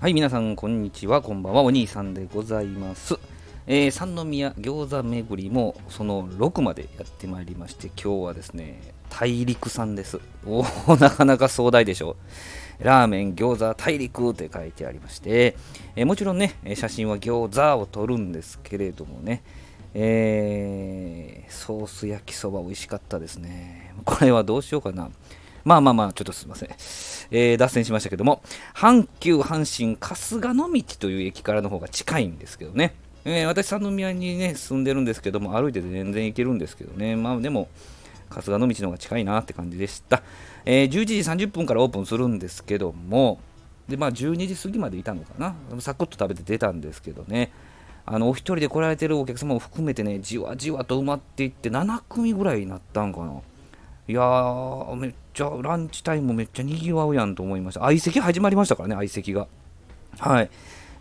はい、皆さん、こんにちは。こんばんは。お兄さんでございます。えー、三宮餃子巡りもその6までやってまいりまして、今日はですね、大陸さんです。おお、なかなか壮大でしょう。ラーメン、餃子、大陸って書いてありまして、えーもちろんね、写真は餃子を撮るんですけれどもね、えーソース焼きそば美味しかったですね。これはどうしようかな。まあまあまあ、ちょっとすいません。えー脱線しましたけども、阪急阪神春日野道という駅からの方が近いんですけどね。えー私、三宮にね、住んでるんですけども、歩いてて全然行けるんですけどね。まあでも、春日野道の方が近いなって感じでした。えー11時30分からオープンするんですけども、で、まあ12時過ぎまでいたのかな。サクッと食べて出たんですけどね。あのお一人で来られてるお客様も含めてね、じわじわと埋まっていって、7組ぐらいになったんかな。いやー、めっちゃ、ランチタイムめっちゃにぎわうやんと思いました。相席始まりましたからね、相席が。はい。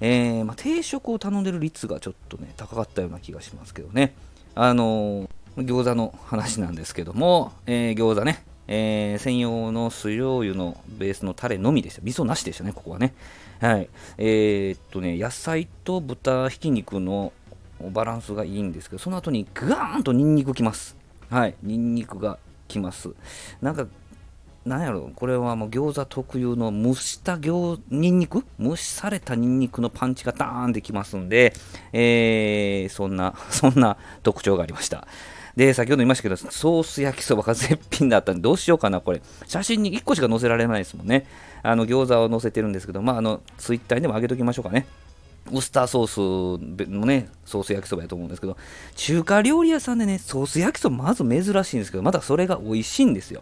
えーまあ、定食を頼んでる率がちょっとね、高かったような気がしますけどね。あのー餃子の話なんですけども、えー餃子ね、えー専用の酢醤油のベースのタレのみでした。味噌なしでしたね、ここはね。はい。えーっとね、野菜と豚ひき肉のバランスがいいんですけど、その後にガーンとニンニクきます。はい。ニンニクがきます。なんか、なんやろ、これはもう餃子特有の蒸した餃ニンニク？蒸しされたニンニクのパンチがダーンってきますんで、えーそんな、そんな特徴がありました。で、先ほど言いましたけど、ソース焼きそばが絶品だったんで、どうしようかな、これ。写真に1個しか載せられないですもんね。あの、餃子を載せてるんですけど、まあ、あの、ツイッターにでも上げときましょうかね。ウスターソースのね、ソース焼きそばやと思うんですけど、中華料理屋さんでね、ソース焼きそばまず珍しいんですけど、またそれが美味しいんですよ。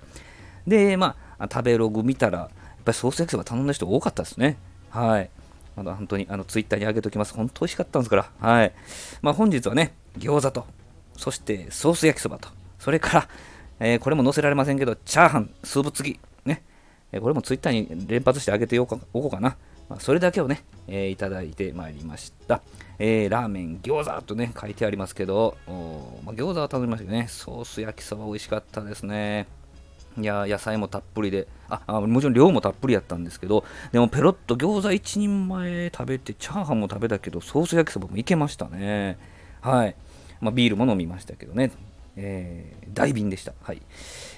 で、まあ、食べログ見たら、やっぱりソース焼きそば頼んだ人多かったですね。はい。まだ本当にあのツイッターに上げておきます。本当美味しかったんですから。はい。まあ本日はね、餃子と、そしてソース焼きそばと、それから、えーこれも載せられませんけど、チャーハン、スープ付き、ね。これもツイッターに連発してあげておこうかな。まあ、それだけをね、えーいただいてまいりました。えーラーメン、餃子とね、書いてありますけど、まあ、餃子は頼みましたけどね、ソース焼きそば美味しかったですね。いや野菜もたっぷりでああもちろん量もたっぷりやったんですけどでもペロッと餃子1人前食べてチャーハンも食べたけどソース焼きそばもいけましたねはい、まあ、ビールも飲みましたけどねえー大便でしたはい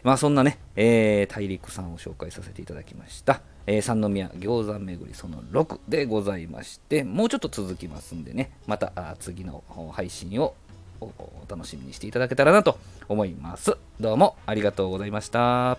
まあそんなね、えー大陸さんを紹介させていただきました、えー三宮餃子巡りその6でございましてもうちょっと続きますんでねまた次の配信をお楽しみにしていただけたらなと思います。どうもありがとうございました。